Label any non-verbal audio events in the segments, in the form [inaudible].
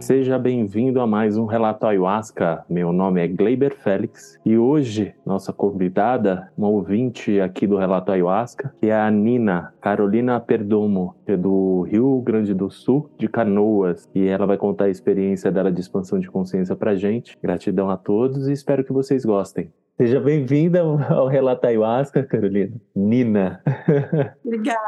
Seja bem-vindo a mais um Relato Ayahuasca. Meu nome é Gleiber Félix e hoje nossa convidada, uma ouvinte aqui do Relato Ayahuasca, que é a Nina Carolina Perdomo, que é do Rio Grande do Sul, de Canoas, e ela vai contar a experiência dela de expansão de consciência pra gente. Gratidão a todos e espero que vocês gostem. Seja bem-vinda ao Relato Ayahuasca, Carolina. Nina. Obrigada.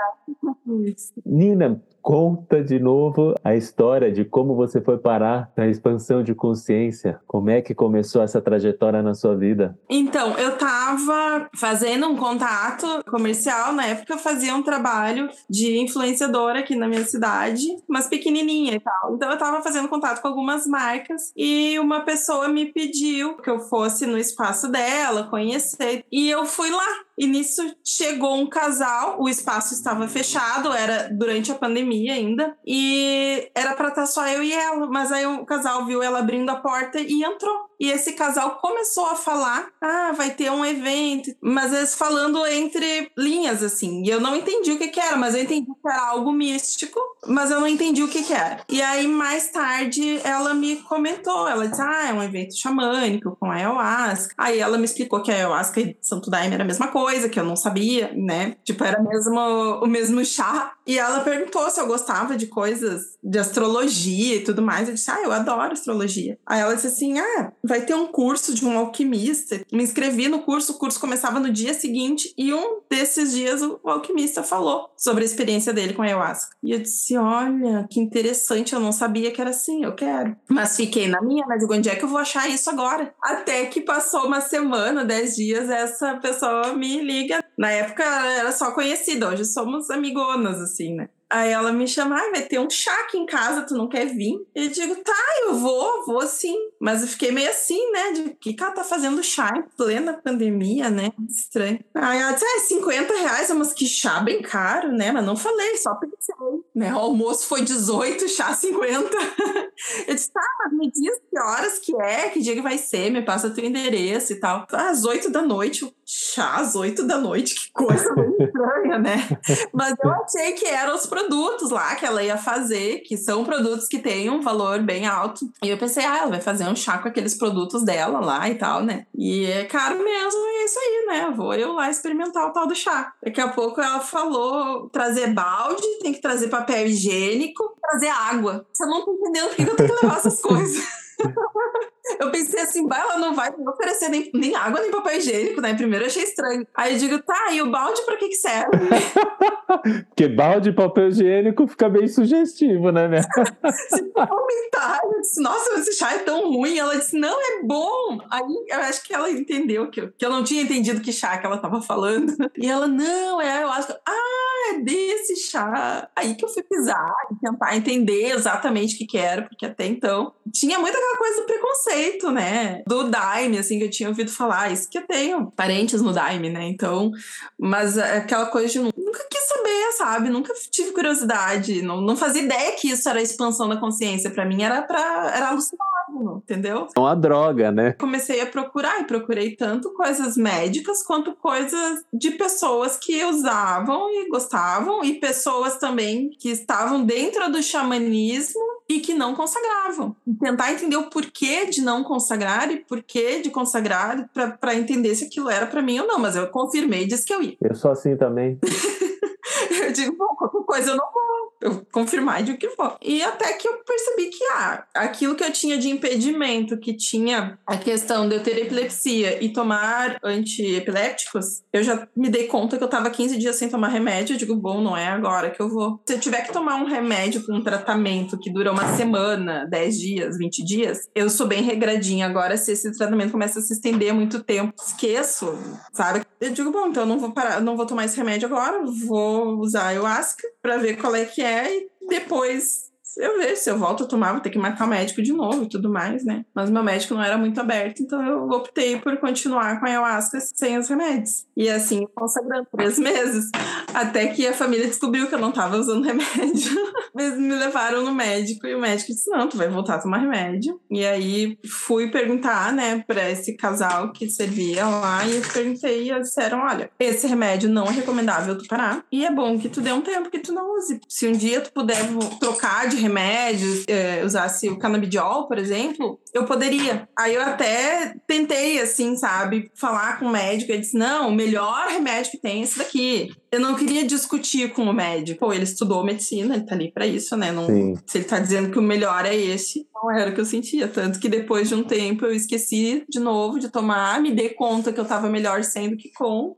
[laughs] Nina, conta de novo a história de como você foi parar na expansão de consciência. Como é que começou essa trajetória na sua vida? Então, eu estava fazendo um contato comercial. Na época, eu fazia um trabalho de influenciadora aqui na minha cidade, mas pequenininha e tal. Então, eu estava fazendo contato com algumas marcas e uma pessoa me pediu que eu fosse no espaço dela, conhecer. E eu fui lá. E nisso chegou um casal, o espaço estava fechado, era durante a pandemia ainda, e era para estar só eu e ela, mas aí o casal viu ela abrindo a porta e entrou. E esse casal começou a falar: ah, vai ter um evento, mas eles falando entre linhas, assim. E eu não entendi o que, que era, mas eu entendi que era algo místico, mas eu não entendi o que, que era. E aí, mais tarde, ela me comentou: ela disse, ah, é um evento xamânico com ayahuasca. Aí ela me explicou que ayahuasca e Santo Daime era a mesma coisa, que eu não sabia, né? Tipo, era mesmo o mesmo chá. E ela perguntou se eu gostava de coisas de astrologia e tudo mais. Eu disse, ah, eu adoro astrologia. Aí ela disse assim: ah, vai ter um curso de um alquimista. Me inscrevi no curso, o curso começava no dia seguinte, e um desses dias o, alquimista falou sobre a experiência dele com a ayahuasca. E eu disse: olha, que interessante, eu não sabia que era assim, eu quero. Mas fiquei na minha, mas digo, onde é que eu vou achar isso agora? Até que passou uma semana, dez dias, essa pessoa me liga. Na época era só conhecida, hoje somos amigonas, assim, né? Aí ela me chama, ah, vai ter um chá aqui em casa, tu não quer vir? Eu digo, tá, eu vou, vou sim. Mas eu fiquei meio assim, né? De que, ela tá fazendo chá em plena pandemia, né? Estranho. Aí ela disse, ah, 50 reais, mas que chá bem caro, né? Mas não falei, só pensei. Né? O almoço foi 18, chá 50. eu disse, tá, mas me diz que horas que é, que dia que vai ser, me passa teu endereço e tal. Às 8 da noite, chá às 8 da noite, que coisa [laughs] estranha, né? Mas eu achei que eram os produtos lá que ela ia fazer, que são produtos que têm um valor bem alto. E eu pensei, ah, ela vai fazer um chá com aqueles produtos dela lá e tal, né? E é caro mesmo, e é isso aí, né? Vou eu lá experimentar o tal do chá. Daqui a pouco ela falou trazer balde, tem que trazer papel higiênico, trazer água. Você não tá entendendo por que eu tenho que levar essas coisas. [laughs] Eu pensei assim, bah, ela não vai me oferecer nem, nem água nem papel higiênico, né? Primeiro eu achei estranho. Aí eu digo, tá, e o balde pra que que serve? [laughs] Porque balde e papel higiênico fica bem sugestivo, né, né? [laughs] Se comentar, eu disse, nossa, esse chá é tão ruim. Ela disse, não, é bom. Aí eu acho que ela entendeu que eu, que eu não tinha entendido que chá que ela tava falando. E ela, não, é, eu acho, ah, é desse chá. Aí que eu fui pisar e tentar entender exatamente o que que era, porque até então tinha muita aquela coisa do preconceito, né? Do Daime, assim, que eu tinha ouvido falar. Isso que eu tenho parentes no Daime, né? Então, mas aquela coisa de nunca quis saber, sabe? Nunca tive curiosidade, não, não fazia ideia que isso era expansão da consciência. Para mim era para era alucinógeno, entendeu? É uma droga, né? Comecei a procurar e procurei tanto coisas médicas quanto coisas de pessoas que usavam e gostavam e pessoas também que estavam dentro do xamanismo e que não consagravam. Tentar entender o porquê de não consagrar e porquê de consagrar para entender se aquilo era para mim ou não. Mas eu confirmei e disse que eu ia. Eu sou assim também. [laughs] eu digo, bom, qualquer coisa eu não vou eu confirmar de que for. E até que eu percebi que ah, aquilo que eu tinha de impedimento, que tinha a questão de eu ter epilepsia e tomar antiepilépticos, eu já me dei conta que eu tava 15 dias sem tomar remédio. Eu digo, bom, não é agora que eu vou. Se eu tiver que tomar um remédio com um tratamento que dura uma semana, 10 dias, 20 dias, eu sou bem regradinha. Agora, se esse tratamento começa a se estender muito tempo, esqueço, sabe? Eu digo, bom, então eu não vou parar, não vou tomar esse remédio agora, vou usar ayahuasca para ver qual é que é e depois eu vejo se eu volto a tomar, vou ter que marcar o médico de novo e tudo mais, né? Mas meu médico não era muito aberto, então eu optei por continuar com a ayahuasca sem os remédios. E assim, consagrando três [laughs] meses. Até que a família descobriu que eu não estava usando remédio. [laughs] Eles me levaram no médico e o médico disse: Não, tu vai voltar a tomar remédio. E aí fui perguntar, né, para esse casal que servia lá e eu perguntei e eles disseram: Olha, esse remédio não é recomendável tu parar. E é bom que tu dê um tempo que tu não use. Se um dia tu puder trocar de remédio, remédios, é, usasse o canabidiol, por exemplo, eu poderia. Aí eu até tentei, assim, sabe, falar com o médico. Ele disse: não, o melhor remédio que tem é esse daqui. Eu não queria discutir com o médico. Pô, ele estudou medicina, ele tá ali pra isso, né? Não, se ele tá dizendo que o melhor é esse, não era o que eu sentia. Tanto que depois de um tempo eu esqueci de novo de tomar, me dei conta que eu tava melhor sem do que com,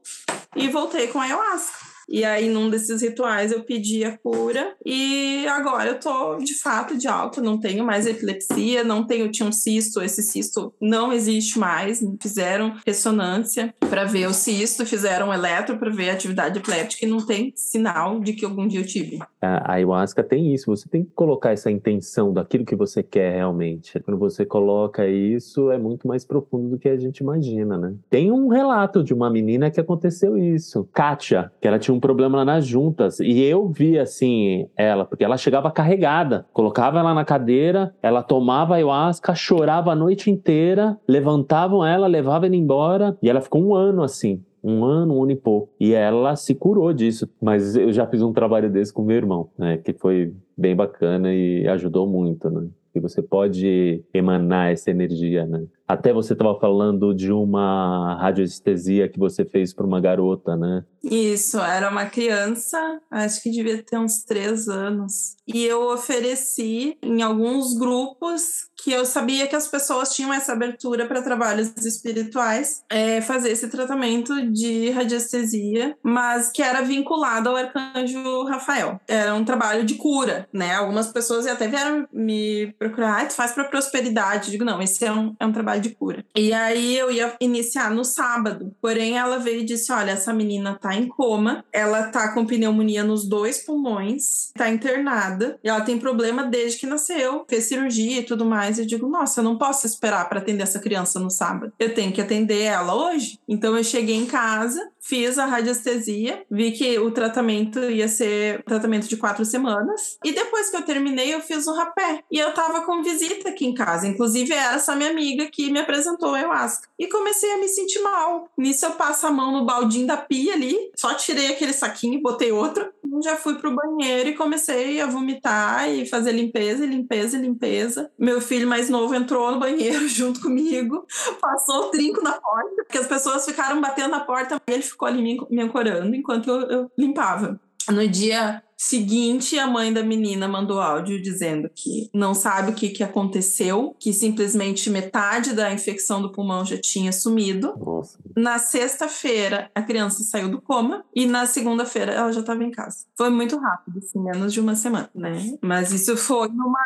e voltei com a ayahuasca. E aí, num desses rituais, eu pedi a cura. E agora eu tô de fato de alta, não tenho mais epilepsia, não tenho, tinha um cisto, esse cisto não existe mais. Fizeram ressonância para ver o cisto, fizeram um eletro para ver a atividade epiléptica e não tem sinal de que algum dia eu tive. A ayahuasca tem isso, você tem que colocar essa intenção daquilo que você quer realmente. Quando você coloca isso, é muito mais profundo do que a gente imagina, né? Tem um relato de uma menina que aconteceu isso, Kátia, que ela tinha um problema lá nas juntas. E eu vi, assim, ela, porque ela chegava carregada. Colocava ela na cadeira, ela tomava ayahuasca, chorava a noite inteira, levantavam ela, levavam ela embora. E ela ficou um ano assim. Um ano, um ano e pouco. E ela se curou disso. Mas eu já fiz um trabalho desse com meu irmão, né? Que foi bem bacana e ajudou muito, né? que você pode emanar essa energia, né? Até você estava falando de uma radioestesia que você fez para uma garota, né? Isso, era uma criança, acho que devia ter uns três anos. E eu ofereci em alguns grupos que eu sabia que as pessoas tinham essa abertura para trabalhos espirituais, é, fazer esse tratamento de radiestesia, mas que era vinculado ao arcanjo Rafael. Era um trabalho de cura, né? Algumas pessoas até vieram me procurar, ah, tu faz para prosperidade. Eu digo, não, esse é um, é um trabalho de cura. E aí eu ia iniciar no sábado, porém ela veio e disse: olha, essa menina tá em coma, ela tá com pneumonia nos dois pulmões, tá internada, e ela tem problema desde que nasceu, fez cirurgia e tudo mais. Eu digo, nossa, eu não posso esperar para atender essa criança no sábado. Eu tenho que atender ela hoje. Então eu cheguei em casa, fiz a radiestesia, vi que o tratamento ia ser um tratamento de quatro semanas, e depois que eu terminei, eu fiz um rapé. E eu tava com visita aqui em casa. Inclusive, era essa minha amiga que me apresentou ayahuasca. E comecei a me sentir mal. Nisso, eu passo a mão no baldinho da pia ali, só tirei aquele saquinho e botei outro. Já fui pro banheiro e comecei a vomitar e fazer limpeza, limpeza, limpeza. Meu filho mais novo entrou no banheiro [laughs] junto comigo, passou o trinco na porta, porque as pessoas ficaram batendo na porta e ele ficou ali me, me ancorando enquanto eu, eu limpava. No dia seguinte, a mãe da menina mandou áudio dizendo que não sabe o que, que aconteceu, que simplesmente metade da infecção do pulmão já tinha sumido. Nossa. Na sexta-feira, a criança saiu do coma e na segunda-feira ela já estava em casa. Foi muito rápido, assim, menos de uma semana, né? Mas isso foi numa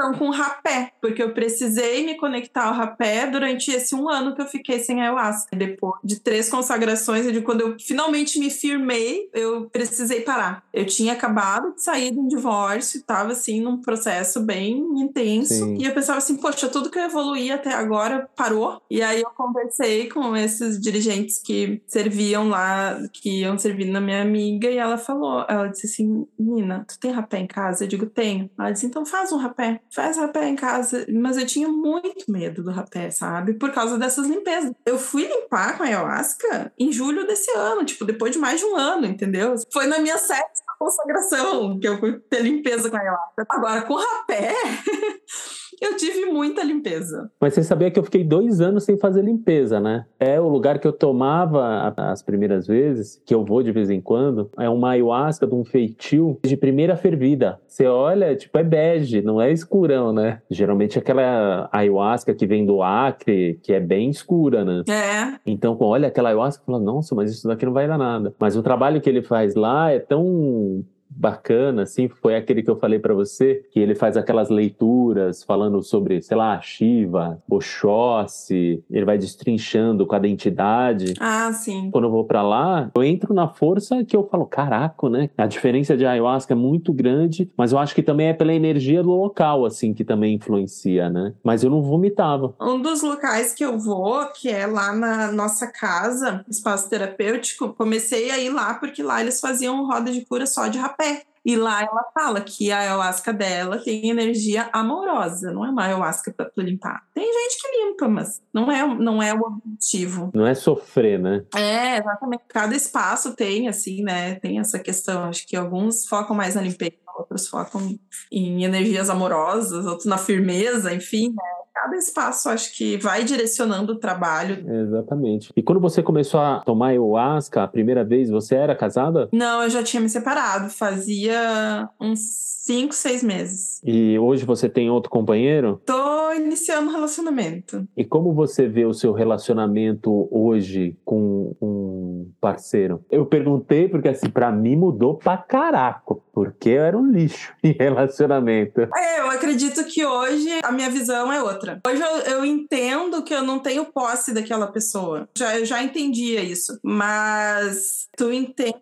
conexão com o rapé, porque eu precisei me conectar ao rapé durante esse um ano que eu fiquei sem ayahuasca. Depois de três consagrações, de quando eu finalmente me firmei, eu precisei parar. Eu tinha acabado de sair de um divórcio, estava assim num processo bem intenso, Sim. e eu pensava assim, poxa, tudo que eu evoluí até agora parou. E aí eu conversei com esses dirigentes que serviam lá, que iam servir na minha amiga, e ela falou, ela disse assim, Nina, tu tem rapé em casa? Eu digo, tenho. Ela disse, então faz um rapé faz rapé em casa. Mas eu tinha muito medo do rapé, sabe? Por causa dessas limpezas. Eu fui limpar com a ayahuasca em julho desse ano, tipo, depois de mais de um ano, entendeu? Foi na minha sétima consagração que eu fui ter limpeza com a ayahuasca. Agora, com rapé. [laughs] eu tive muita limpeza. Mas você sabia que eu fiquei dois anos sem fazer limpeza, né? É o lugar que eu tomava as primeiras vezes, que eu vou de vez em quando, é uma ayahuasca de um feitio de primeira fervida. Você olha, tipo, é bege, não é escurão, né? Geralmente aquela ayahuasca que vem do Acre, que é bem escura, né? É. Então, olha aquela ayahuasca e fala, nossa, mas isso daqui não vai dar nada. Mas o trabalho que ele faz lá é tão bacana, assim, foi aquele que eu falei para você, que ele faz aquelas leituras falando sobre, sei lá, Shiva, Oxóssi, ele vai destrinchando cada entidade. Ah, sim. Quando eu vou para lá, eu entro na força que eu falo, caraca, né? A diferença de ayahuasca é muito grande, mas eu acho que também é pela energia do local, assim, que também influencia, né? Mas eu não vomitava. Um dos locais que eu vou, que é lá na nossa casa, espaço terapêutico, comecei a ir lá porque lá eles faziam roda de cura só de rapé. E lá ela fala que a ayahuasca dela tem energia amorosa, não é uma ayahuasca para limpar. Tem gente que limpa, mas não é, não é o objetivo. Não é sofrer, né? É, exatamente. Cada espaço tem, assim, né? Tem essa questão. Acho que alguns focam mais na limpeza, outros focam em energias amorosas, outros na firmeza, enfim, né? cada espaço acho que vai direcionando o trabalho. Exatamente. E quando você começou a tomar ayahuasca a primeira vez, você era casada? Não, eu já tinha me separado, fazia uns 5, 6 meses. E hoje você tem outro companheiro? Tô iniciando um relacionamento. E como você vê o seu relacionamento hoje com um parceiro? Eu perguntei porque assim, para mim mudou pra caraca, porque eu era um lixo [laughs] em relacionamento. É, eu acredito que hoje a minha visão é outra outra. Hoje eu, eu entendo que eu não tenho posse daquela pessoa. Já, eu já entendia isso. Mas tu entende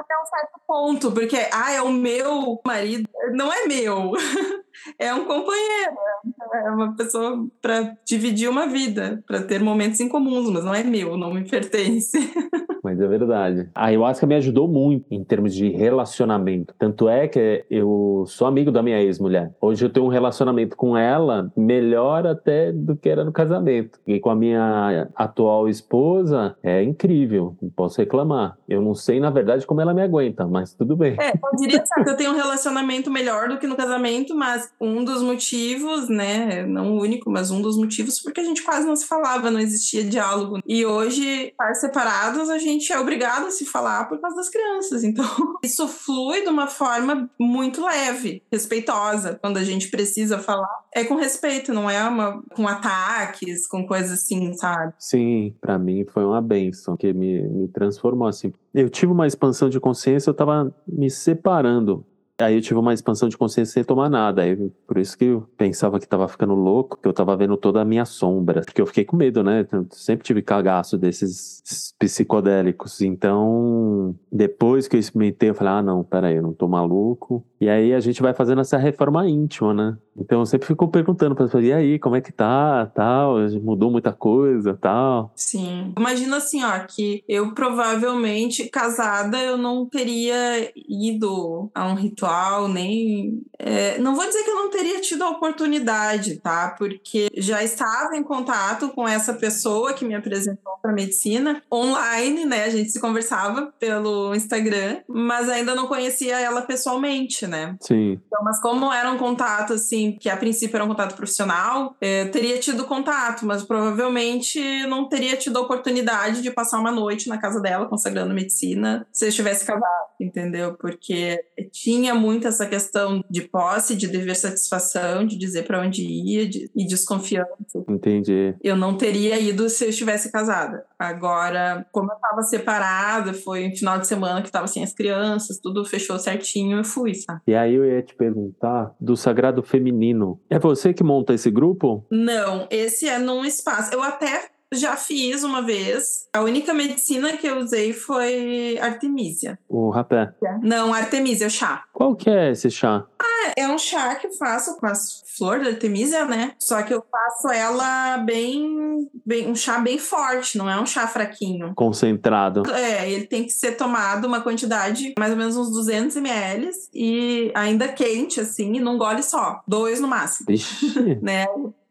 até um certo ponto, porque, ah, é o meu marido. Não é meu. [laughs] é um companheiro. É uma pessoa para dividir uma vida, para ter momentos em comuns, mas não é meu, não me pertence. [laughs] Mas é verdade. A ayahuasca me ajudou muito em termos de relacionamento. Tanto é que eu sou amigo da minha ex-mulher. Hoje eu tenho um relacionamento com ela melhor até do que era no casamento. E com a minha atual esposa é incrível, não posso reclamar. Eu não sei, na verdade, como ela me aguenta, mas tudo bem. É, eu diria que eu tenho um relacionamento melhor do que no casamento, mas um dos motivos, né, não o único, mas um dos motivos, porque a gente quase não se falava, não existia diálogo. E hoje, separados, a gente gente é obrigado a se falar por causa das crianças. Então, [laughs] isso flui de uma forma muito leve, respeitosa. Quando a gente precisa falar, é com respeito, não é uma com ataques, com coisas assim, sabe? Sim, para mim foi uma benção que me, me transformou assim. Eu tive uma expansão de consciência, eu tava me separando Aí eu tive uma expansão de consciência sem tomar nada. Aí, por isso que eu pensava que tava ficando louco, que eu tava vendo toda a minha sombra. Porque eu fiquei com medo, né? Eu sempre tive cagaço desses psicodélicos. Então, depois que eu experimentei, eu falei: ah, não, peraí, eu não tô maluco. E aí a gente vai fazendo essa reforma íntima, né? Então eu sempre fico perguntando para pessoas, e aí, como é que tá, tal, mudou muita coisa, tal. Sim. Imagina assim, ó, que eu provavelmente, casada, eu não teria ido a um ritual, nem... É, não vou dizer que eu não teria tido a oportunidade, tá? Porque já estava em contato com essa pessoa que me apresentou para medicina, online, né? A gente se conversava pelo Instagram, mas ainda não conhecia ela pessoalmente, né? Sim. Então, mas como era um contato, assim, que a princípio era um contato profissional, é, teria tido contato, mas provavelmente não teria tido a oportunidade de passar uma noite na casa dela consagrando medicina se eu estivesse casado, entendeu? Porque tinha muito essa questão de posse, de dever satisfação, de dizer para onde ia de, e desconfiança. Entendi. Eu não teria ido se eu estivesse casada. Agora, como eu estava separada, foi um final de semana que estava sem as crianças, tudo fechou certinho, eu fui, sabe? E aí eu ia te perguntar do sagrado feminino feminino. É você que monta esse grupo? Não, esse é num espaço. Eu até já fiz uma vez. A única medicina que eu usei foi Artemisia. O rapé? Não, Artemisia, o chá. Qual que é esse chá? Ah, é um chá que eu faço com as flores da Artemisia, né? Só que eu faço ela bem, bem... Um chá bem forte, não é um chá fraquinho. Concentrado. É, ele tem que ser tomado uma quantidade, mais ou menos uns 200 ml. E ainda quente, assim, e num gole só. Dois no máximo. Ixi. [laughs] né?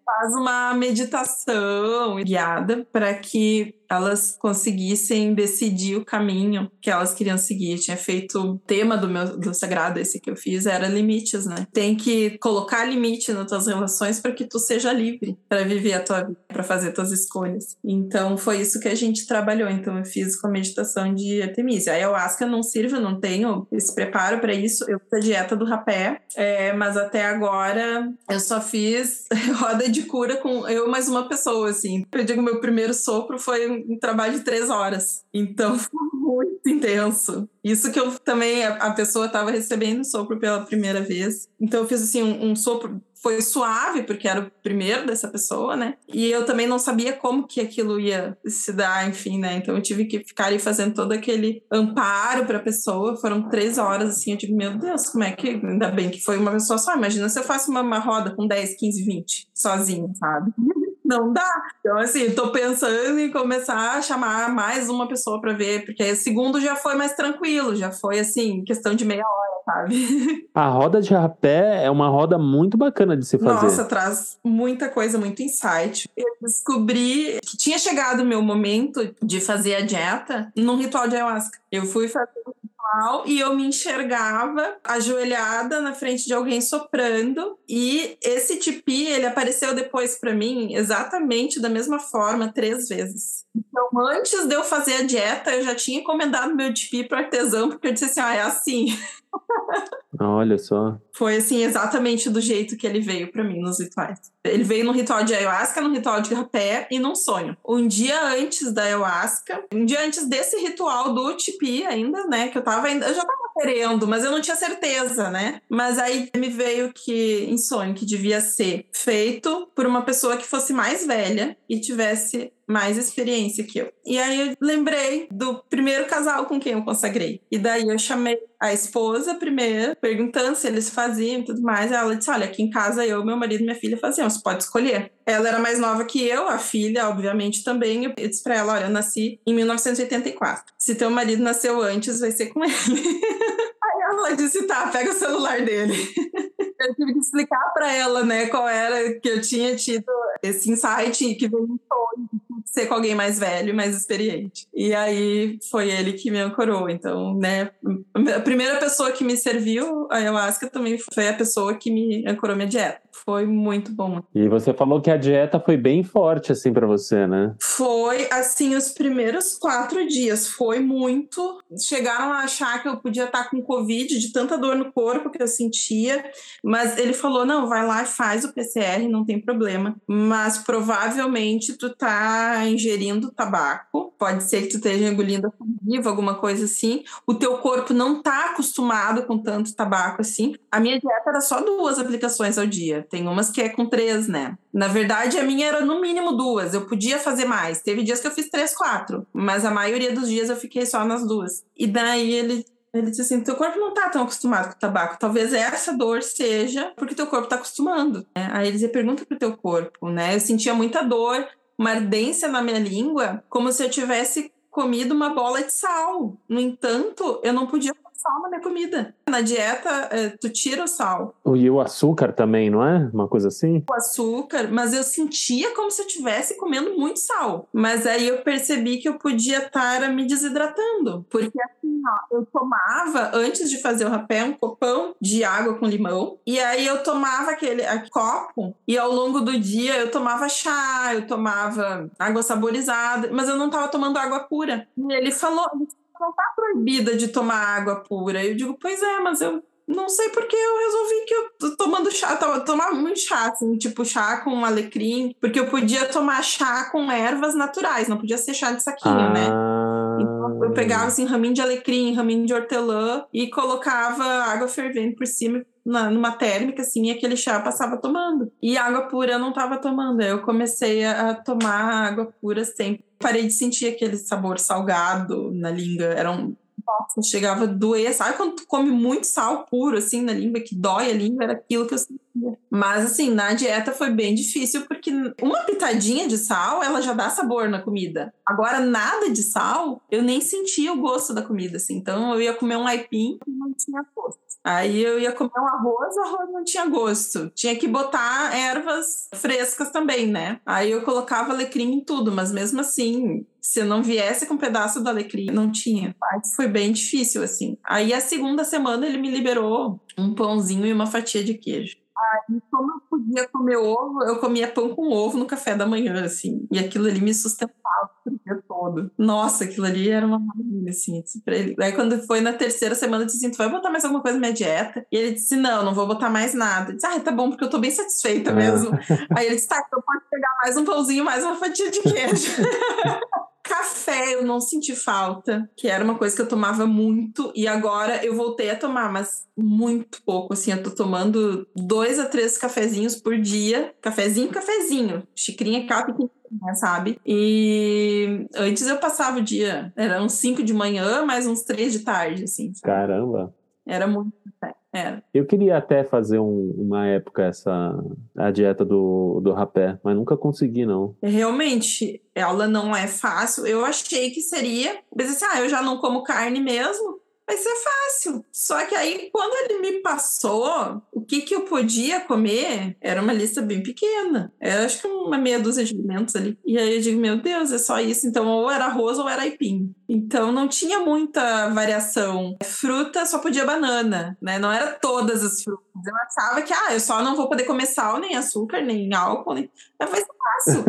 Faz uma meditação guiada para que elas conseguissem decidir o caminho que elas queriam seguir. Eu tinha feito o tema do meu do sagrado esse que eu fiz era limites, né? Tem que colocar limite nas tuas relações para que tu seja livre para viver a tua vida, para fazer tuas escolhas. Então foi isso que a gente trabalhou. Então eu fiz com a meditação de Artemisia. A ayahuasca não sirve, eu não tenho esse preparo para isso. Eu fiz a dieta do rapé, é, mas até agora eu só fiz [laughs] roda de cura com eu mais uma pessoa, assim. Eu digo meu primeiro sopro foi um trabalho de três horas. Então [laughs] foi muito intenso. Isso que eu também, a, pessoa estava recebendo sopro pela primeira vez. Então eu fiz assim um, um, sopro, foi suave, porque era o primeiro dessa pessoa, né? E eu também não sabia como que aquilo ia se dar, enfim, né? Então eu tive que ficar ali fazendo todo aquele amparo para a pessoa. Foram três horas, assim, eu digo, meu Deus, como é que. Ainda bem que foi uma pessoa só. Imagina se eu faço uma, uma roda com 10, 15, 20, sozinha, sabe? [laughs] não dá. Então, assim, tô pensando em começar a chamar mais uma pessoa para ver, porque o segundo já foi mais tranquilo, já foi, assim, questão de meia hora, sabe? [laughs] A roda de rapé é uma roda muito bacana de se fazer. Nossa, traz muita coisa, muito insight. Eu descobri que tinha chegado o meu momento de fazer a dieta num ritual de ayahuasca. Eu fui fazer e eu me enxergava ajoelhada na frente de alguém soprando e esse tipi ele apareceu depois para mim exatamente da mesma forma três vezes. Então antes de eu fazer a dieta eu já tinha encomendado meu tipi para artesão porque eu disse assim, ah, é assim. Olha só. Foi assim, exatamente do jeito que ele veio para mim nos rituais. Ele veio no ritual de ayahuasca, no ritual de rapé e num sonho. Um dia antes da ayahuasca, um dia antes desse ritual do tipi ainda, né, que eu tava ainda, eu já tava querendo, mas eu não tinha certeza, né? Mas aí me veio que em sonho que devia ser feito por uma pessoa que fosse mais velha e tivesse mais experiência que eu. E aí eu lembrei do primeiro casal com quem eu consagrei. E daí eu chamei a esposa primeiro, perguntando se eles faziam e tudo mais. Ela disse: Olha, aqui em casa eu, meu marido e minha filha faziam, você pode escolher. Ela era mais nova que eu, a filha, obviamente, também. Eu disse pra ela: Olha, eu nasci em 1984. Se teu marido nasceu antes, vai ser com ele. [laughs] Ela disse: Tá, pega o celular dele. eu tive que explicar para ela, né, qual era que eu tinha tido esse insight que veio em ser com alguém mais velho, mais experiente. E aí foi ele que me ancorou. Então, né, a primeira pessoa que me serviu a ayahuasca também foi a pessoa que me ancorou minha dieta. Foi muito bom. E você falou que a dieta foi bem forte, assim, para você, né? Foi, assim, os primeiros quatro dias. Foi muito. Chegaram a achar que eu podia estar com Covid, de tanta dor no corpo que eu sentia. Mas ele falou: não, vai lá e faz o PCR, não tem problema. Mas provavelmente tu tá ingerindo tabaco. Pode ser que tu esteja engolindo a saliva, alguma coisa assim. O teu corpo não tá acostumado com tanto tabaco assim. A minha dieta era só duas aplicações ao dia. Tem umas que é com três, né? Na verdade, a minha era no mínimo duas. Eu podia fazer mais. Teve dias que eu fiz três, quatro. Mas a maioria dos dias eu fiquei só nas duas. E daí ele ele disse assim: teu corpo não tá tão acostumado com o tabaco. Talvez essa dor seja porque teu corpo tá acostumando. Né? Aí eles perguntam pro teu corpo, né? Eu sentia muita dor, uma ardência na minha língua, como se eu tivesse comido uma bola de sal. No entanto, eu não podia sal na minha comida. Na dieta, é, tu tira o sal. E o açúcar também, não é? Uma coisa assim? O açúcar, mas eu sentia como se eu estivesse comendo muito sal. Mas aí eu percebi que eu podia estar me desidratando. Porque assim, ó, eu tomava, antes de fazer o rapé, um copão de água com limão. E aí eu tomava aquele copo. E ao longo do dia eu tomava chá, eu tomava água saborizada. Mas eu não estava tomando água pura. E ele falou, não tá proibida de tomar água pura. Eu digo, pois é, mas eu não sei porque eu resolvi que eu tô tomando chá, tava tomar muito chá, assim, tipo chá com alecrim, porque eu podia tomar chá com ervas naturais, não podia ser chá de saquinho, né? ah. né? Então eu pegava assim raminho de alecrim, raminho de hortelã e colocava água fervendo por cima na, numa térmica, assim, e aquele chá eu passava tomando. E água pura eu não tava tomando. Eu comecei a, a tomar água pura sempre. Parei de sentir aquele sabor salgado na língua. Era um nossa, chegava a doer. Sabe quando tu come muito sal puro, assim, na língua, que dói a língua? Era aquilo que eu sentia. Mas, assim, na dieta foi bem difícil, porque uma pitadinha de sal, ela já dá sabor na comida. Agora, nada de sal, eu nem sentia o gosto da comida, assim. Então, eu ia comer um aipim e não tinha gosto. Aí eu ia comer um arroz, o arroz não tinha gosto. Tinha que botar ervas frescas também, né? Aí eu colocava alecrim em tudo, mas mesmo assim, se não viesse com um pedaço do alecrim, não tinha. Foi bem difícil, assim. Aí a segunda semana ele me liberou um pãozinho e uma fatia de queijo. Aí, como eu podia comer ovo, eu comia pão com ovo no café da manhã, assim. E aquilo ali me sustentava o dia todo. Nossa, aquilo ali era uma maravilha, assim. Aí, quando foi na terceira semana, eu disse assim: Tu vai botar mais alguma coisa na minha dieta? E ele disse: Não, não vou botar mais nada. Eu disse: Ah, tá bom, porque eu tô bem satisfeita mesmo. Aí ele disse: Tá, então pode pegar mais um pãozinho, mais uma fatia de queijo. [laughs] Café eu não senti falta, que era uma coisa que eu tomava muito e agora eu voltei a tomar, mas muito pouco. Assim, eu tô tomando dois a três cafezinhos por dia. Cafezinho, cafezinho. Xicrinha capa sabe? E antes eu passava o dia, eram uns cinco de manhã, mais uns três de tarde, assim. Sabe? Caramba! Era muito café. Era. Eu queria até fazer um, uma época essa a dieta do, do rapé, mas nunca consegui, não. Realmente, ela não é fácil. Eu achei que seria. Mas assim, ah, eu já não como carne mesmo vai ser fácil. Só que aí, quando ele me passou o que, que eu podia comer, era uma lista bem pequena. Era acho que uma meia dúzia de alimentos ali. E aí eu digo, meu Deus, é só isso. Então, ou era arroz ou era aipim. Então, não tinha muita variação. Fruta só podia banana, né? Não era todas as frutas. Eu achava que, ah, eu só não vou poder comer sal, nem açúcar, nem álcool. Nem... Mas vai ser fácil.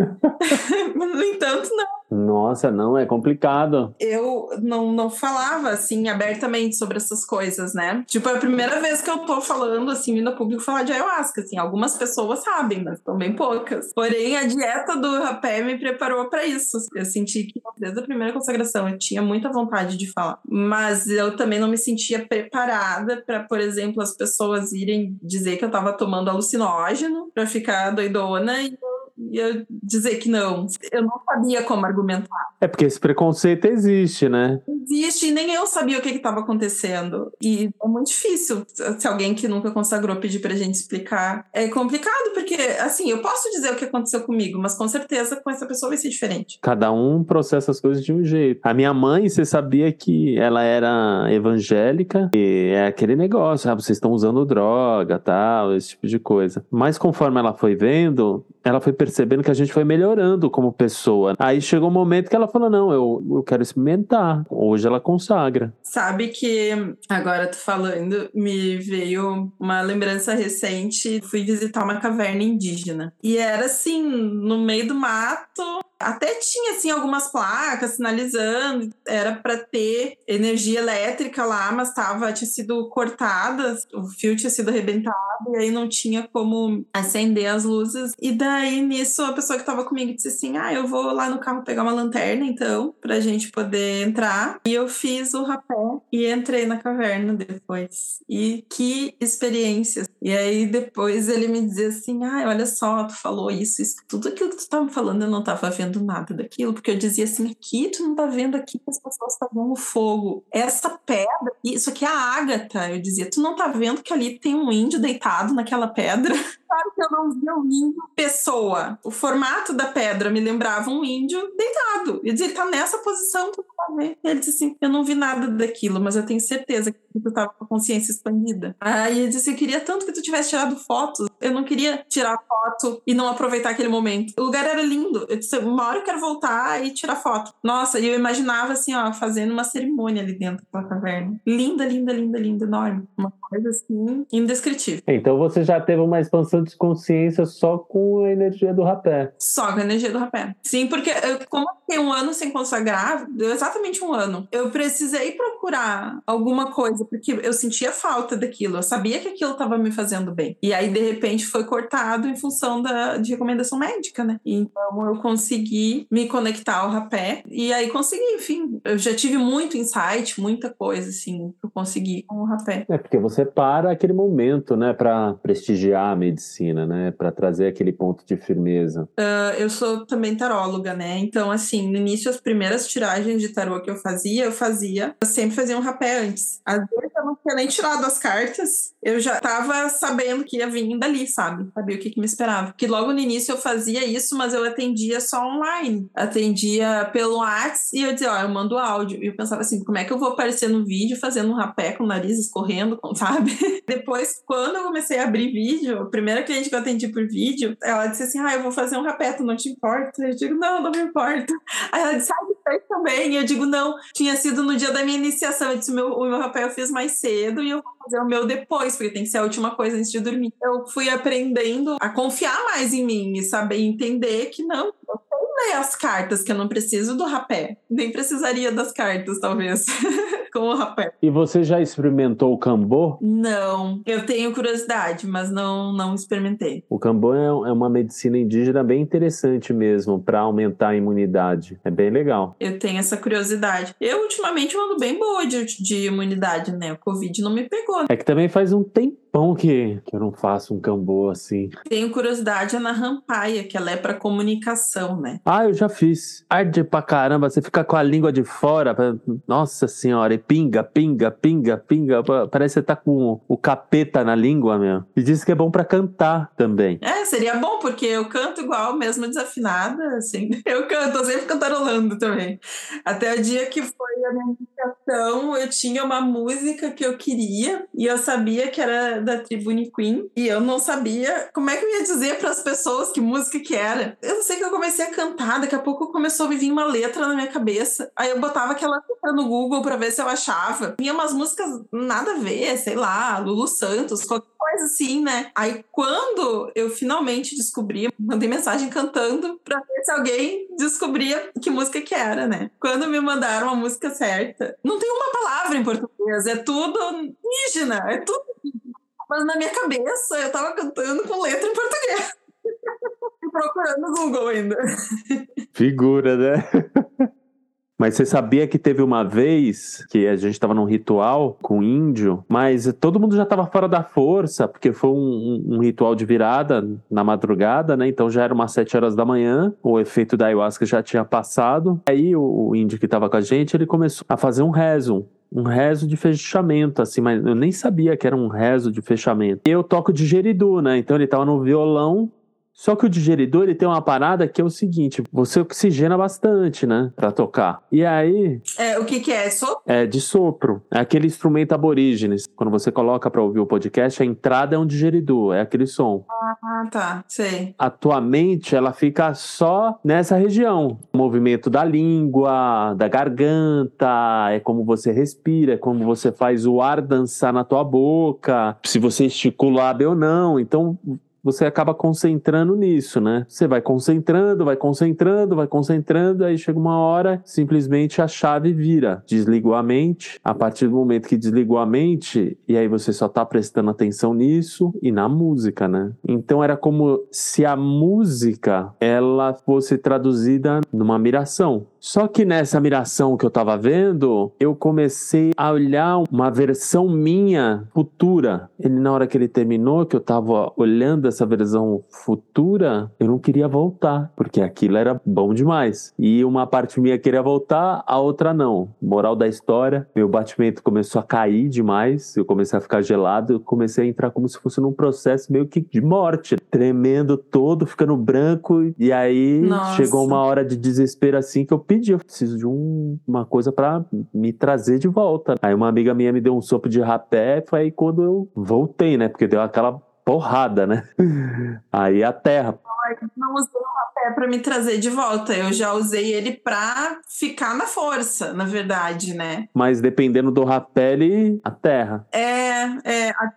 [laughs] no entanto, não. Nossa, não, é complicado. Eu não, não falava, assim, abertamente sobre essas coisas, né? Tipo, é a primeira vez que eu tô falando, assim, indo a público falar de ayahuasca, assim. Algumas pessoas sabem, mas são bem poucas. Porém, a dieta do rapé me preparou para isso. Eu senti que, desde a primeira consagração, eu tinha muita vontade de falar. Mas eu também não me sentia preparada para, por exemplo, as pessoas irem dizer que eu tava tomando alucinógeno para ficar doidona e ia dizer que não. Eu não sabia como argumentar. É porque esse preconceito existe, né? Existe, e nem eu sabia o que estava acontecendo. E é muito difícil se alguém que nunca consagrou pedir pra gente explicar. É complicado, porque, assim, eu posso dizer o que aconteceu comigo, mas com certeza com essa pessoa vai ser diferente. Cada um processa as coisas de um jeito. A minha mãe, você sabia que ela era evangélica e é aquele negócio, ah, vocês estão usando droga, tal, esse tipo de coisa. Mas conforme ela foi vendo, ela foi percebendo que a gente foi melhorando como pessoa. Aí chegou um momento que ela falou: Não, eu, eu quero experimentar. Hoje ela consagra. Sabe que agora tô falando, me veio uma lembrança recente. Fui visitar uma caverna indígena. E era assim, no meio do mato, até tinha assim algumas placas sinalizando, era para ter energia elétrica lá, mas tava tinha sido cortada, o fio tinha sido arrebentado e aí não tinha como acender as luzes. E daí nisso a pessoa que tava comigo disse assim: "Ah, eu vou lá no carro pegar uma lanterna então, pra gente poder entrar". E eu fiz o rapé e entrei na caverna depois. E que experiência. E aí depois ele me dizia assim: "Ah, olha só, tu falou isso, isso, tudo aquilo que tu tava falando eu não tava vendo nada daquilo, porque eu dizia assim: aqui, tu não tá vendo aqui que as pessoas estão vendo fogo. Essa pedra, isso aqui é a ágata. Eu dizia: tu não tá vendo que ali tem um índio deitado naquela pedra? [laughs] Claro que eu não via um índio pessoa. O formato da pedra me lembrava um índio deitado. Eu dizia: ele tá nessa posição, tu não tá vendo. Ele disse assim: eu não vi nada daquilo, mas eu tenho certeza que tu tava com a consciência expandida. Aí ele disse: eu queria tanto que tu tivesse tirado fotos. Eu não queria tirar foto e não aproveitar aquele momento. O lugar era lindo. Eu disse: uma hora eu quero voltar e tirar foto. Nossa, e eu imaginava assim, ó, fazendo uma cerimônia ali dentro da caverna. Linda, linda, linda, linda, enorme. Uma coisa assim, indescritível. Então você já teve uma expansão de consciência só com a energia do rapé. Só com a energia do rapé. Sim, porque eu, como eu fiquei um ano sem consagrar, deu exatamente um ano, eu precisei procurar alguma coisa, porque eu sentia falta daquilo. Eu sabia que aquilo estava me fazendo bem. E aí, de repente, foi cortado em função da, de recomendação médica, né? Então eu consegui consegui me conectar ao rapé. E aí consegui, enfim. Eu já tive muito insight, muita coisa, assim, que eu consegui com o rapé. É, porque você para aquele momento, né, para prestigiar a medicina, né, para trazer aquele ponto de firmeza. Uh, eu sou também taróloga, né? Então, assim, no início, as primeiras tiragens de tarô que eu fazia, eu fazia, eu sempre fazia um rapé antes. Às vezes eu não tinha nem tirado as cartas, eu já tava sabendo que ia vir dali, sabe? Sabia o que, que me esperava. Que logo no início eu fazia isso, mas eu atendia só online. Atendia pelo WhatsApp e eu dizia, ó, eu mando áudio. E eu pensava assim, como é que eu vou aparecer no vídeo fazendo um rapé com o nariz escorrendo, [laughs] sabe? Depois, quando eu comecei a abrir vídeo, a primeira cliente que eu atendi por vídeo, ela disse assim, ah, eu vou fazer um rapé, tu não te importa? Eu digo, não, não me importa. Aí ela disse, ah, fez também. E eu digo, não, tinha sido no dia da minha iniciação. Eu disse, meu, o meu rapé eu fiz mais cedo e eu vou fazer o meu depois, porque tem que ser a última coisa antes de dormir. Eu fui aprendendo a confiar mais em mim e saber entender que não, eu ler as cartas, que eu não preciso do rapé. Nem precisaria das cartas, talvez, [laughs] com o rapé. E você já experimentou o cambô? Não, eu tenho curiosidade, mas não, não experimentei. O cambô é, é uma medicina indígena bem interessante mesmo, para aumentar a imunidade. É bem legal. Eu tenho essa curiosidade. Eu, ultimamente, ando bem boa de, de imunidade, né? O Covid não me pegou. É que também faz um tempão que, que eu não faço um cambô assim. Tenho curiosidade é na rampaia, que ela é para comunicação, né? Ah, eu já fiz. Arde pra caramba, você fica com a língua de fora. Nossa senhora, e pinga, pinga, pinga, pinga. Parece que você tá com o capeta na língua, meu. E diz que é bom para cantar também. É, seria bom, porque eu canto igual, mesmo desafinada, assim. [laughs] Eu canto, eu sempre cantarolando também. Até o dia que foi a minha indicação, eu tinha uma música que eu queria e eu sabia que era da Tribune Queen e eu não sabia como é que eu ia dizer para as pessoas que música que era. Eu sei que eu comecei a cantar, daqui a pouco começou a vir uma letra na minha cabeça. Aí eu botava aquela letra no Google para ver se eu achava. Tinha umas músicas nada a ver, sei lá, Lulu Santos, qualquer coisa assim, né? Aí quando eu finalmente descobri, mandei mensagem cantando para ver se alguém descobria que música que era, né? Quando me mandaram a música certa, não tem uma palavra em português, é tudo indígena, é tudo mas na minha cabeça eu tava cantando com letra em português. Procurando no Google ainda. Figura, né? Mas você sabia que teve uma vez que a gente estava num ritual com índio, mas todo mundo já estava fora da força, porque foi um, um, ritual de virada na madrugada, né? Então já era umas sete horas da manhã, o efeito da ayahuasca já tinha passado. Aí o, o índio que estava com a gente, ele começou a fazer um rezo, um rezo de fechamento, assim, mas eu nem sabia que era um rezo de fechamento. Eu toco de geridu, né? Então ele tava no violão só que o digeridor ele tem uma parada que é o seguinte: você oxigena bastante, né? Pra tocar. E aí. É, o que, que é? Sopro? É de sopro. É aquele instrumento aborígenes. Quando você coloca pra ouvir o podcast, a entrada é um digeridor, é aquele som. Ah, tá. Sei. A tua mente, ela fica só nessa região. O movimento da língua, da garganta, é como você respira, é como você faz o ar dançar na tua boca, se você esticula o lábio ou não. Então, você acaba concentrando nisso, né? Você vai concentrando, vai concentrando, vai concentrando, aí chega uma hora, simplesmente a chave vira. Desligou a mente, a partir do momento que desligou a mente, e aí você só tá prestando atenção nisso e na música, né? Então era como se a música ela fosse traduzida numa miração. Só que nessa miração que eu tava vendo, eu comecei a olhar uma versão minha futura. Ele, na hora que ele terminou, que eu tava olhando essa versão futura, eu não queria voltar, porque aquilo era bom demais. E uma parte minha queria voltar, a outra não. Moral da história, meu batimento começou a cair demais, eu comecei a ficar gelado, eu comecei a entrar como se fosse num processo meio que de morte, tremendo todo, ficando branco, e aí Nossa. chegou uma hora de desespero assim que eu pedi, eu preciso de um, uma coisa para me trazer de volta. Aí uma amiga minha me deu um sopro de rapé, foi aí quando eu voltei, né? Porque deu aquela porrada, né? [laughs] Aí a terra. Não usei o rapé para me trazer de volta, eu já usei ele para ficar na força, na verdade, né? Mas dependendo do rapé, ele a terra. É, é, a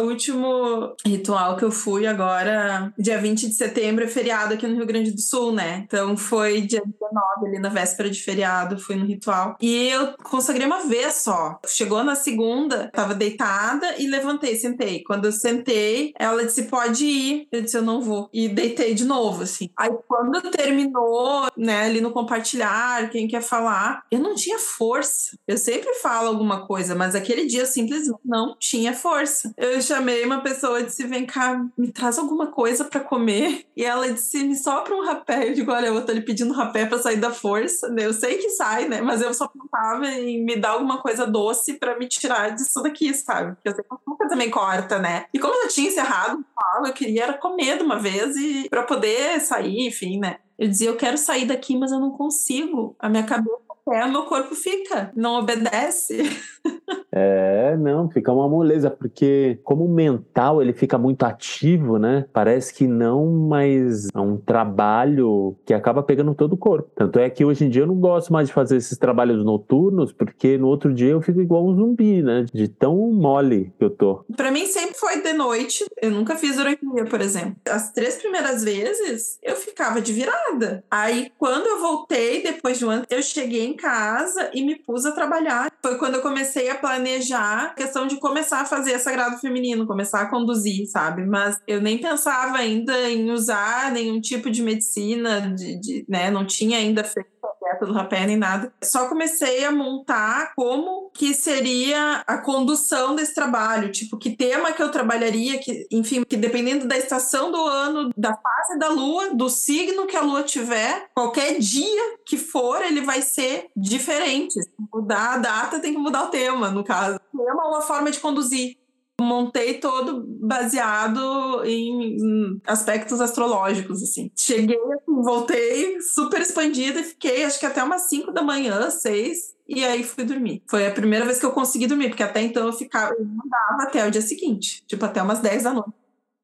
o último ritual que eu fui agora, dia 20 de setembro, é feriado aqui no Rio Grande do Sul, né? Então foi dia 19, ali na véspera de feriado, fui no ritual. E eu consagrei uma vez só. Chegou na segunda, tava deitada e levantei, sentei. Quando eu sentei, ela disse: pode ir. Eu disse: eu não vou. E deitei de novo, assim. Aí quando terminou, né, ali no compartilhar, quem quer falar, eu não tinha força. Eu sempre falo alguma coisa, mas aquele dia eu simplesmente não tinha força. Eu chamei uma pessoa e disse: Vem cá, me traz alguma coisa para comer. E ela disse: Me sopra um rapé. Eu digo: Olha, eu tô ali pedindo rapé para sair da força. Eu sei que sai, né? Mas eu só pensava em me dar alguma coisa doce para me tirar disso daqui, sabe? Porque eu sei que a boca também corta, né? E como eu tinha encerrado eu queria era comer de uma vez e para poder sair, enfim, né? Eu dizia, eu quero sair daqui, mas eu não consigo. A minha cabeça quer, meu corpo fica, não obedece. [laughs] É, não, fica uma moleza, porque como o mental ele fica muito ativo, né? Parece que não, mas é um trabalho que acaba pegando todo o corpo. Tanto é que hoje em dia eu não gosto mais de fazer esses trabalhos noturnos, porque no outro dia eu fico igual um zumbi, né? De tão mole que eu tô. Para mim sempre foi de noite. Eu nunca fiz durante o dia, por exemplo. As três primeiras vezes eu ficava de virada. Aí quando eu voltei depois de um ano, eu cheguei em casa e me pus a trabalhar. Foi quando eu comecei a planejar a questão de começar a fazer Sagrado Feminino, começar a conduzir, sabe? Mas eu nem pensava ainda em usar nenhum tipo de medicina, de, de né? Não tinha ainda feito dieta do rapé nem nada. Só comecei a montar como que seria a condução desse trabalho, tipo, que tema que eu trabalharia, que, enfim, que dependendo da estação do ano, da fase da lua, do signo que a lua tiver, qualquer dia que for, ele vai ser diferente. Se mudar a data, tem que mudar o tema, no caso. O tema é uma forma de conduzir montei todo baseado em, aspectos astrológicos, assim. Cheguei, assim, voltei super expandida e fiquei, acho que até umas 5 da manhã, 6, e aí fui dormir. Foi a primeira vez que eu consegui dormir, porque até então eu ficava, eu mandava até o dia seguinte, tipo, até umas 10 da noite.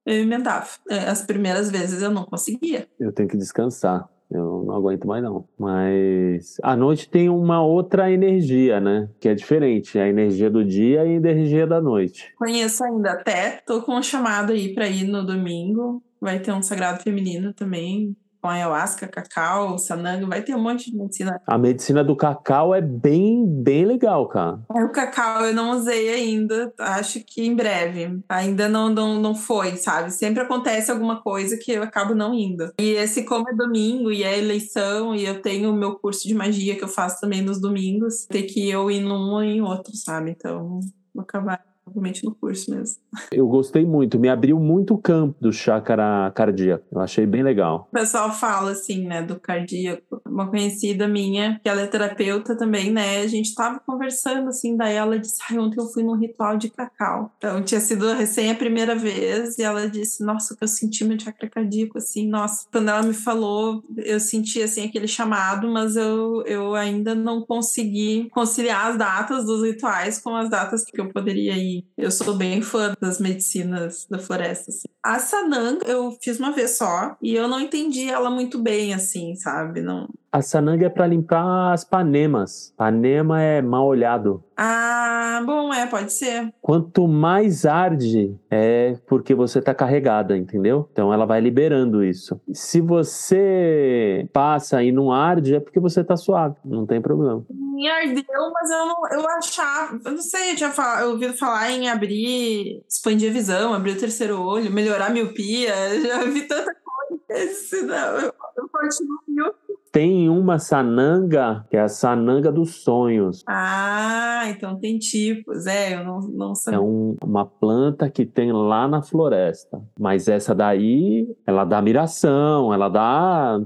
Eu emendava. É, as primeiras vezes eu não conseguia. Eu tenho que descansar. Eu não aguento mais não. Mas a noite tem uma outra energia, né? Que é diferente. A energia do dia e a energia da noite. Conheço ainda até. Tô com um chamado aí para ir no domingo. Vai ter um sagrado feminino também com ayahuasca, cacau, sananga, vai ter um monte de medicina. A medicina do cacau é bem, bem legal, cara. O cacau eu não usei ainda, acho que em breve. Ainda não, não, não foi, sabe? Sempre acontece alguma coisa que eu acabo não indo. E esse como é domingo e é eleição e eu tenho o meu curso de magia que eu faço também nos domingos, ter que eu ir num ou em outro, sabe? Então, vou acabar provavelmente no curso mesmo. Eu gostei muito, me abriu muito o campo do chácara cardíaco. Eu achei bem legal. O pessoal fala assim, né, do cardíaco. Uma conhecida minha, que ela é terapeuta também, né? A gente tava conversando assim, daí ela disse: Ai, ontem eu fui num ritual de cacau. Então tinha sido recém a primeira vez, e ela disse: Nossa, eu senti meu chakra cardíaco, assim, nossa. Quando ela me falou, eu senti assim aquele chamado, mas eu, eu ainda não consegui conciliar as datas dos rituais com as datas que eu poderia ir eu sou bem fã das medicinas da floresta. Assim. A Sananga eu fiz uma vez só e eu não entendi ela muito bem, assim, sabe? Não, a sananga é para limpar as panemas. Panema é mal olhado. Ah, bom, é, pode ser. Quanto mais arde, é porque você tá carregada, entendeu? Então ela vai liberando isso. Se você passa e não arde, é porque você tá suave, não tem problema. Me ardeu, mas eu não, eu achava, eu não sei, eu tinha falado, eu ouvido falar em abrir, expandir a visão, abrir o terceiro olho, melhorar a miopia, [laughs] já vi tanta coisa. Não, eu, eu continuo tem uma sananga, que é a sananga dos sonhos. Ah, então tem tipos. É, eu não, não sabia. É um, uma planta que tem lá na floresta. Mas essa daí, ela dá miração, ela dá.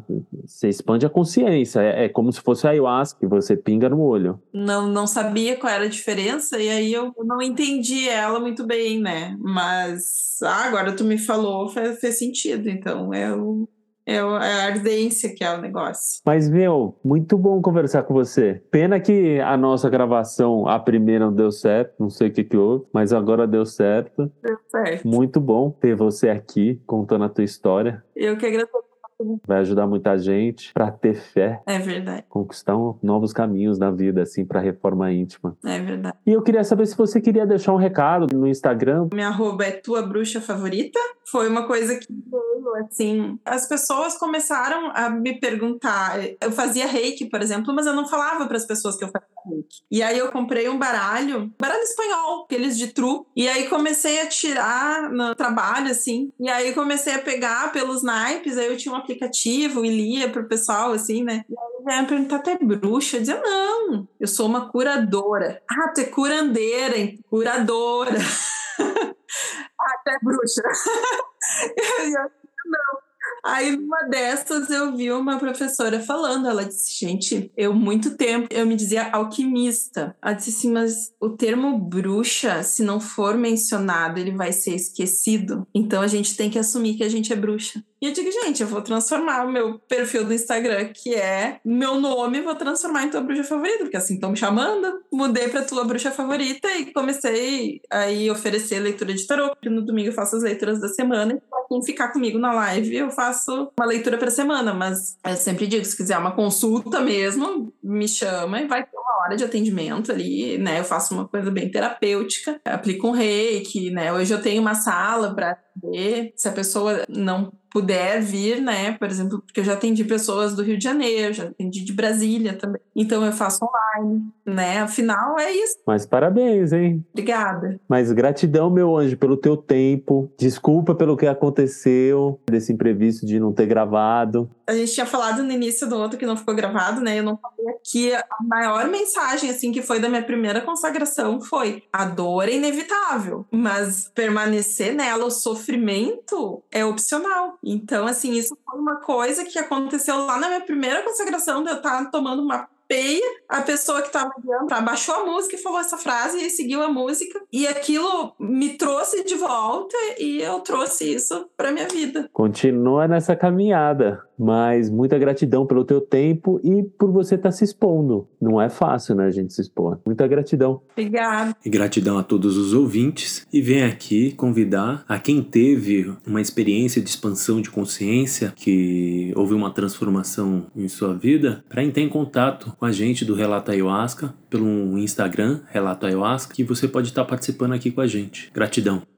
Você expande a consciência. É, é como se fosse a ayahuasca, que você pinga no olho. Não, não sabia qual era a diferença, e aí eu não entendi ela muito bem, né? Mas ah, agora tu me falou, fez, fez sentido. Então, eu é, é a ardência que é o negócio. Mas, meu, muito bom conversar com você. Pena que a nossa gravação, a primeira, não deu certo. Não sei o que, que houve, mas agora deu certo. Deu certo. Muito bom ter você aqui contando a tua história. Eu que agradeço Vai ajudar muita gente para ter fé. É verdade. Conquistar novos caminhos na vida, assim, para reforma íntima. É verdade. E eu queria saber se você queria deixar um recado no Instagram. Minha arroba é tua bruxa favorita. Foi uma coisa que assim. As pessoas começaram a me perguntar. Eu fazia reiki, por exemplo, mas eu não falava para as pessoas que eu fazia reiki. E aí eu comprei um baralho, baralho espanhol, aqueles de tru. E aí comecei a tirar no trabalho, assim. E aí comecei a pegar pelos naipes. Aí eu tinha uma aplicativo e lia pro pessoal, assim, né? E aí ia perguntar, tu é bruxa? Eu dizia, não, eu sou uma curadora. Ah, tu é curandeira, hein? curadora. [laughs] ah, tu é bruxa. [laughs] eu não. Aí, numa dessas, eu vi uma professora falando. Ela disse: Gente, eu, muito tempo, eu me dizia alquimista. Ela disse assim: Mas o termo bruxa, se não for mencionado, ele vai ser esquecido. Então, a gente tem que assumir que a gente é bruxa. E eu digo, gente, eu vou transformar o meu perfil do Instagram, que é meu nome, vou transformar em tua bruxa favorita, porque assim estão me chamando. Mudei pra tua bruxa favorita e comecei a oferecer leitura de tarô. No domingo eu faço as leituras da semana. Pra quem ficar comigo na live, eu faço uma leitura pra semana. Mas eu sempre digo, se quiser uma consulta mesmo, me chama e vai ter uma hora de atendimento ali, né? Eu faço uma coisa bem terapêutica, aplico um reiki, né? Hoje eu tenho uma sala para ver se a pessoa não puder vir, né? Por exemplo, porque eu já atendi pessoas do Rio de Janeiro, já atendi de Brasília também. Então eu faço online, né? Afinal, é isso. Mas parabéns, hein? Obrigada. Mas gratidão, meu anjo, pelo teu tempo. Desculpa pelo que aconteceu, desse imprevisto de não ter gravado. A gente tinha falado no início do outro que não ficou gravado, né? Eu não falei aqui a maior mensagem mensagem assim que foi da minha primeira consagração foi: a dor é inevitável, mas permanecer nela, o sofrimento é opcional. Então, assim, isso foi uma coisa que aconteceu lá na minha primeira consagração, de eu estar tomando uma peia, a pessoa que estava guiando abaixou a música e falou essa frase e seguiu a música. E aquilo me trouxe de volta e eu trouxe isso para minha vida. Continua nessa caminhada, mas muita gratidão pelo teu tempo e por você estar tá se expondo. Não é fácil, né, a gente se expor. Muita gratidão. Obrigada. E gratidão a todos os ouvintes e vem aqui convidar a quem teve uma experiência de expansão de consciência, que houve uma transformação em sua vida, para entrar em contato com a gente do Relato Ayahuasca pelo Instagram, Relato Ayahuasca, que você pode estar participando aqui com a gente. Gratidão.